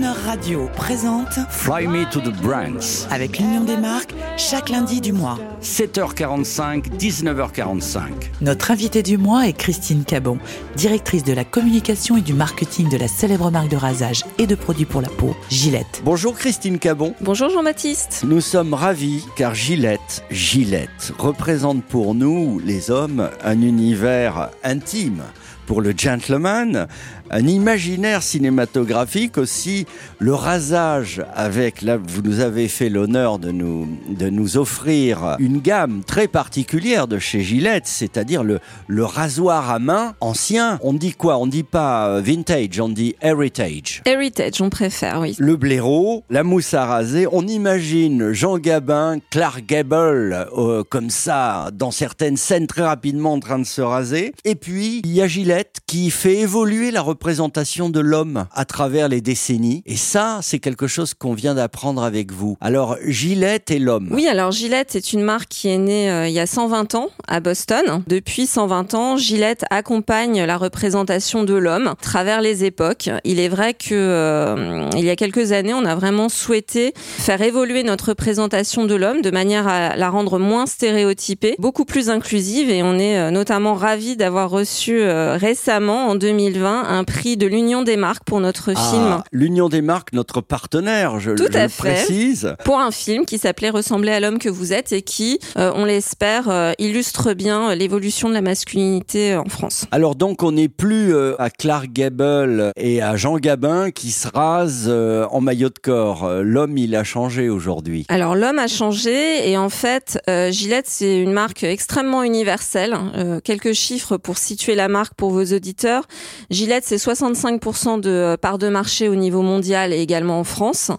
Croner Radio présente Fly Me to the Brands. avec l'Union des marques chaque lundi du mois. 7h45, 19h45. Notre invitée du mois est Christine Cabon, directrice de la communication et du marketing de la célèbre marque de rasage et de produits pour la peau, Gillette. Bonjour Christine Cabon. Bonjour Jean-Baptiste. Nous sommes ravis car Gillette, Gillette, représente pour nous, les hommes, un univers intime. Pour le gentleman, un imaginaire cinématographique aussi, le rasage avec, là vous nous avez fait l'honneur de nous, de nous offrir une gamme très particulière de chez Gillette, c'est-à-dire le, le rasoir à main ancien. On dit quoi? On dit pas euh, vintage, on dit heritage. Heritage, on préfère, oui. Le blaireau, la mousse à raser, on imagine Jean Gabin, Clark Gable, euh, comme ça, dans certaines scènes très rapidement en train de se raser. Et puis, il y a Gillette qui fait évoluer la représentation de l'homme à travers les décennies. Et ça, c'est quelque chose qu'on vient d'apprendre avec vous. Alors, Gillette et l'homme. Oui, alors Gillette est une marque qui est née euh, il y a 120 ans à Boston. Depuis 120 ans, Gillette accompagne la représentation de l'homme à travers les époques. Il est vrai que euh, il y a quelques années, on a vraiment souhaité faire évoluer notre représentation de l'homme de manière à la rendre moins stéréotypée, beaucoup plus inclusive et on est euh, notamment ravis d'avoir reçu euh, récemment en 2020 un prix de l'Union des marques pour notre Ah, film L'Union des marques, notre partenaire, je, Tout je à le fait. précise. pour un film qui s'appelait Ressembler à l'homme que vous êtes et qui, euh, on l'espère, euh, illustre bien l'évolution de la masculinité euh, en France. Alors donc on n'est plus euh, à Clark Gable et à Jean Gabin qui se rasent en maillot de corps. L'homme il a changé aujourd'hui. Alors l'homme a changé et en fait Gillette c'est une marque extrêmement universelle. Quelques chiffres pour situer la marque pour auditeurs. Gillette c'est 65% de euh, part de marché au niveau mondial et également en France.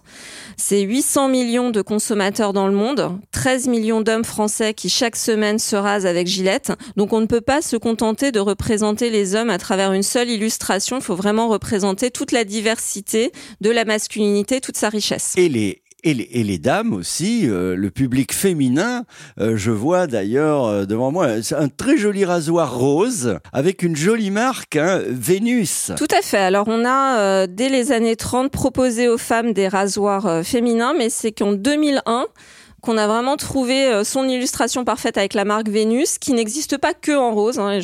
C'est 800 millions de consommateurs dans le monde, 13 millions d'hommes français qui chaque semaine se rasent avec Gillette. Donc on ne peut pas se contenter de représenter les hommes à travers une seule illustration. Il faut vraiment représenter toute la diversité de la masculinité, toute sa richesse. Et les et les, et les dames aussi, euh, le public féminin, euh, je vois d'ailleurs euh, devant moi un très joli rasoir rose avec une jolie marque, hein, Vénus. Tout à fait. Alors on a euh, dès les années 30 proposé aux femmes des rasoirs euh, féminins, mais c'est qu'en 2001 qu'on a vraiment trouvé euh, son illustration parfaite avec la marque Vénus, qui n'existe pas que en rose. hein.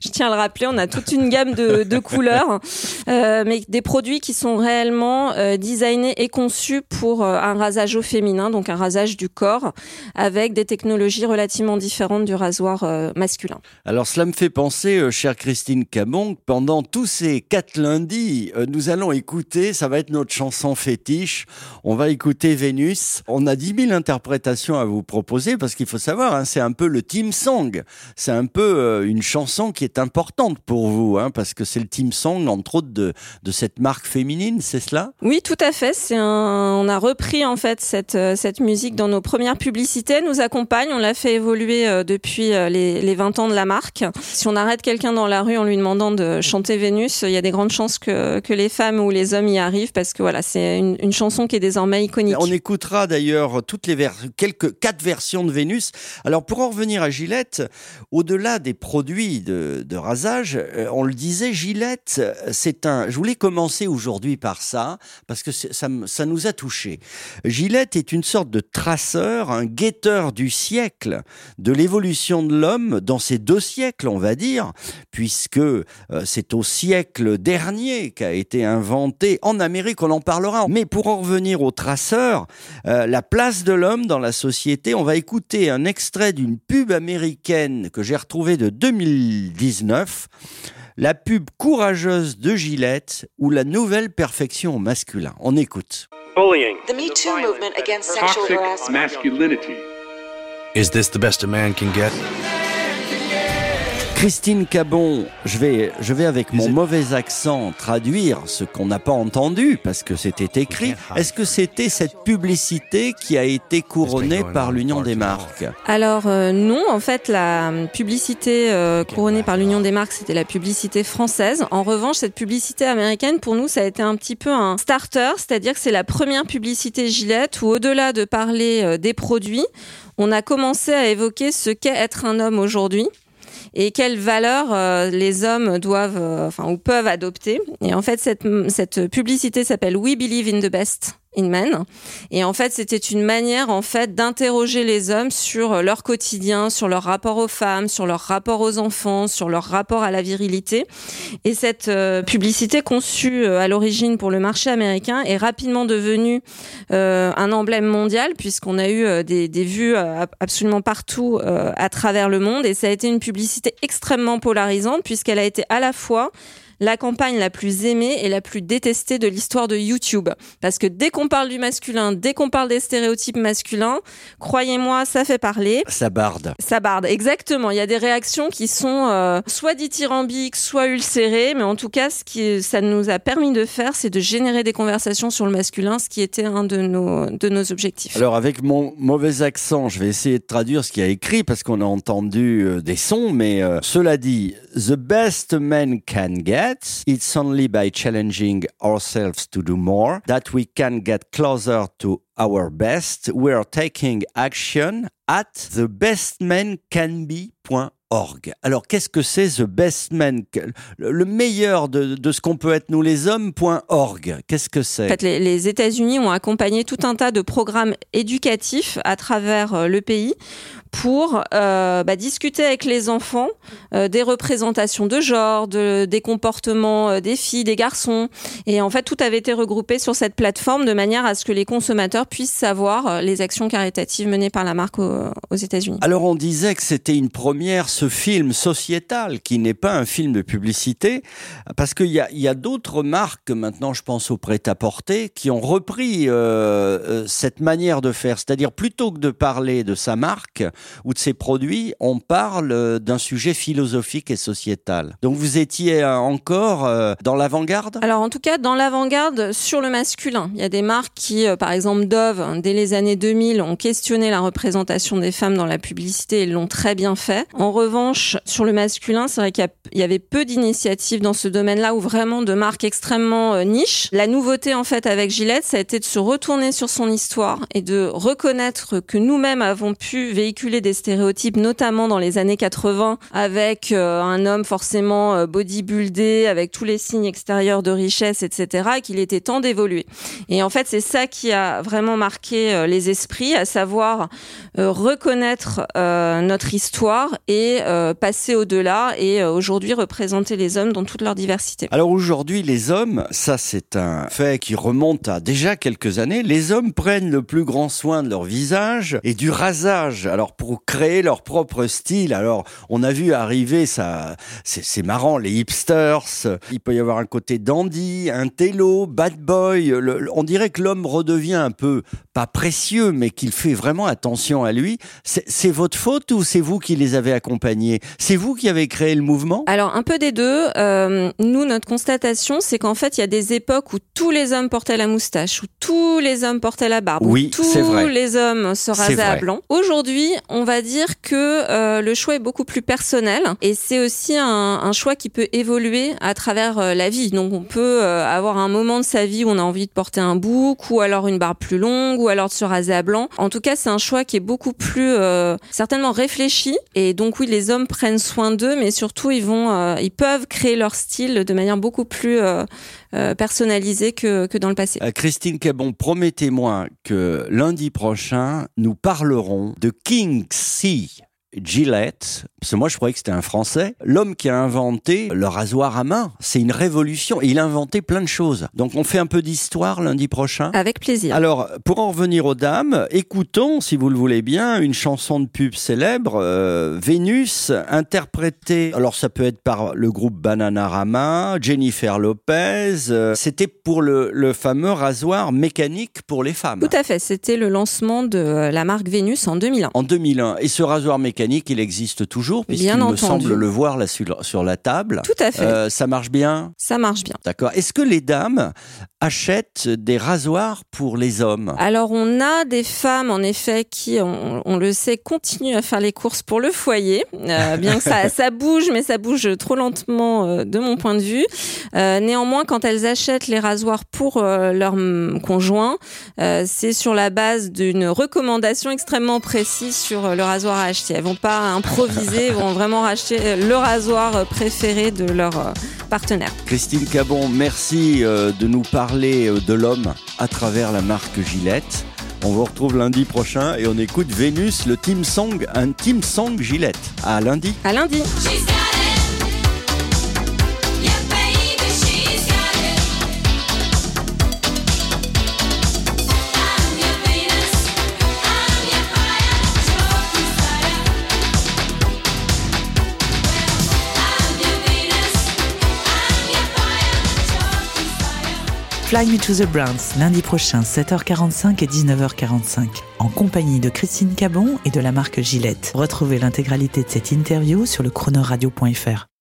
Je tiens à le rappeler, on a toute une gamme de, de couleurs, euh, mais des produits qui sont réellement euh, designés et conçus pour euh, un rasage au féminin, donc un rasage du corps, avec des technologies relativement différentes du rasoir euh, masculin. Alors cela me fait penser, euh, chère Christine Cabon, que pendant tous ces quatre lundis, euh, nous allons écouter, ça va être notre chanson fétiche, on va écouter Vénus. On a 10 000 interprétations à vous proposer parce qu'il faut savoir, hein, c'est un peu le team song. C'est un peu une chanson qui est importante pour vous, hein, parce que c'est le team song, entre autres, de, de cette marque féminine, c'est cela? Oui, tout à fait. C'est un. On a repris en fait cette euh, cette musique dans nos premières publicités. Elle nous accompagne. On l'a fait évoluer euh, depuis euh, les les 20 ans de la marque. Si on arrête quelqu'un dans la rue en lui demandant de chanter Vénus, il y a des grandes chances que que les femmes ou les hommes y arrivent parce que voilà, c'est une, une chanson qui est désormais iconique. On écoutera d'ailleurs toutes les vers quelques quatre versions de Vénus. Alors pour en revenir à Gillette, au-delà des produits de, de rasage, euh, on le disait, Gillette, c'est un. Je voulais commencer aujourd'hui par ça parce que ça, nous a touchés. Gillette est une sorte de traceur, un guetteur du siècle, de l'évolution de l'homme dans ces deux siècles, on va dire, puisque euh, c'est au siècle dernier qu'a été inventé en Amérique, on en parlera. Mais pour en revenir au traceur, euh, la place de l'homme dans la société, on va écouter un extrait d'une pub américaine que j'ai retrouvée de 2019, la pub courageuse de Gillette ou la nouvelle perfection au masculin. On écoute. Bullying. The Me Too movement against sexual Toxic harassment. masculinity. Is this the best a man can get? Christine Cabon, je vais, je vais avec mon mauvais accent traduire ce qu'on n'a pas entendu parce que c'était écrit. Est-ce que c'était cette publicité qui a été couronnée par l'Union des marques Alors euh, non, en fait, la publicité euh, couronnée par l'Union des marques, c'était la publicité française. En revanche, cette publicité américaine, pour nous, ça a été un petit peu un starter, c'est-à-dire que c'est la première publicité Gillette où, au-delà de parler euh, des produits, on a commencé à évoquer ce qu'est être un homme aujourd'hui. Et quelles valeurs euh, les hommes doivent, euh, enfin ou peuvent adopter. Et en fait, cette, cette publicité s'appelle We Believe in the Best in Men. Et en fait, c'était une manière en fait d'interroger les hommes sur leur quotidien, sur leur rapport aux femmes, sur leur rapport aux enfants, sur leur rapport à la virilité. Et cette euh, publicité conçue euh, à l'origine pour le marché américain est rapidement devenue euh, un emblème mondial puisqu'on a eu euh, des, des vues euh, absolument partout euh, à travers le monde. Et ça a été une publicité extrêmement polarisante puisqu'elle a été à la fois la campagne la plus aimée et la plus détestée de l'histoire de YouTube. Parce que dès qu'on parle du masculin, dès qu'on parle des stéréotypes masculins, croyez-moi, ça fait parler. Ça barde. Ça barde, exactement. Il y a des réactions qui sont euh, soit dithyrambiques, soit ulcérées, mais en tout cas, ce qui ça nous a permis de faire, c'est de générer des conversations sur le masculin, ce qui était un de nos, de nos objectifs. Alors avec mon mauvais accent, je vais essayer de traduire ce qu'il y a écrit parce qu'on a entendu euh, des sons, mais euh, cela dit, The best men can get, it's only by challenging ourselves to do more that we can get closer to our best. We are taking action at thebestmencanbe.org. Alors qu'est-ce que c'est The Best Le meilleur de, de ce qu'on peut être nous les hommes.org? Qu'est-ce que c'est? Les États-Unis ont accompagné tout un tas de programmes éducatifs à travers euh, le pays pour euh, bah, discuter avec les enfants euh, des représentations de genre, de, des comportements euh, des filles, des garçons. Et en fait, tout avait été regroupé sur cette plateforme de manière à ce que les consommateurs puissent savoir euh, les actions caritatives menées par la marque aux, États-Unis. Alors on disait que c'était une première, ce film sociétal, qui n'est pas un film de publicité, parce qu'il y a, a d'autres marques, maintenant je pense au prêt-à-porter, qui ont repris euh, cette manière de faire. C'est-à-dire plutôt que de parler de sa marque ou de ses produits, on parle euh, d'un sujet philosophique et sociétal. Donc vous étiez euh, encore euh, dans l'avant-garde? Alors en tout cas, dans l'avant-garde sur le masculin, il y a des marques qui, par exemple Dove, hein, dès les années 2000, ont questionné la représentation des femmes dans la publicité et l'ont très bien fait. En revanche, sur le masculin, c'est vrai qu'il y avait peu d'initiatives dans ce domaine-là ou vraiment de marques extrêmement niches. La nouveauté en fait avec Gillette, ça a été de se retourner sur son histoire et de reconnaître que nous-mêmes avons pu véhiculer des stéréotypes, notamment dans les années 80, avec euh, un homme forcément euh, bodybuildé, avec tous les signes extérieurs de richesse, etc., et qu'il était temps d'évoluer. Et en fait, c'est ça qui a vraiment marqué euh, les esprits, à savoir reconnaître notre histoire et passer au-delà et aujourd'hui représenter les hommes dans toute leur diversité. Alors aujourd'hui, les hommes, ça c'est un fait qui remonte à déjà quelques années, les hommes prennent le plus grand soin de leur visage et du rasage, alors pour créer leur propre style. Alors on a vu arriver ça, c'est marrant, les hipsters, il peut y avoir un côté dandy, un télo, bad boy, le- on dirait que l'homme redevient un peu, pas précieux, mais qu'il fait vraiment attention à lui. C'est votre faute ou c'est vous qui les avez accompagnés? C'est vous qui avez créé le mouvement? Alors un peu des deux. Euh, nous, notre constatation, c'est qu'en fait, il y a des époques où tous les hommes portaient la moustache, où tous les hommes portaient la barbe, Oui, où tous vrai. les hommes se rasaient à blanc. Aujourd'hui, on va dire que euh, le choix est beaucoup plus personnel et c'est aussi un, un choix qui peut évoluer à travers euh, la vie. Donc on peut euh, avoir un moment de sa vie où on a envie de porter un bouc ou alors une barbe plus longue ou alors de se raser à blanc. En tout cas, c'est un choix qui est beaucoup plus euh, certainement réfléchi et donc oui, les hommes prennent soin d'eux, mais surtout ils vont, euh, ils peuvent créer leur style de manière beaucoup plus euh, personnalisée que, que dans le passé. Euh, Christine Cabon, promettez-moi que lundi prochain, nous parlerons de King C. Gillette, parce que moi je croyais que c'était un Français, l'homme qui a inventé le rasoir à main. C'est une révolution et il a inventé plein de choses. Donc on fait un peu d'histoire lundi prochain? Avec plaisir. Alors, pour en revenir aux dames, écoutons, si vous le voulez bien, une chanson de pub célèbre, euh, Vénus, interprétée, alors ça peut être par le groupe Bananarama, Jennifer Lopez, euh, c'était pour le, le fameux rasoir mécanique pour les femmes. Tout à fait. C'était le lancement de euh, la marque Vénus en 2001. En 2001. Et ce rasoir mécanique, il existe toujours, puisqu'il me semble le voir là sur, sur la table. Tout à fait. Euh, ça marche bien? Ça marche bien. D'accord. Est-ce que les dames achètent des rasoirs pour les hommes? Alors on a des femmes en effet qui, on, on le sait, continuent à faire les courses pour le foyer, euh, bien que ça, ça bouge, mais ça bouge trop lentement euh, de mon point de vue. Néanmoins, quand elles achètent les rasoirs pour leur hum, conjoint, c'est sur la base d'une recommandation extrêmement précise sur le rasoir à acheter. Elles vont vont pas improviser, vont vraiment racheter le rasoir préféré de leur euh, partenaire. Christine Cabon, merci euh, de nous parler euh, de l'homme à travers la marque Gillette. On vous retrouve lundi prochain et on écoute Vénus, le team song, un team song Gillette. À lundi. À lundi. Fly Me to the Browns, lundi prochain, 7h45 et 19h45, en compagnie de Christine Cabon et de la marque Gillette. Retrouvez l'intégralité de cette interview sur le chronoradio.fr.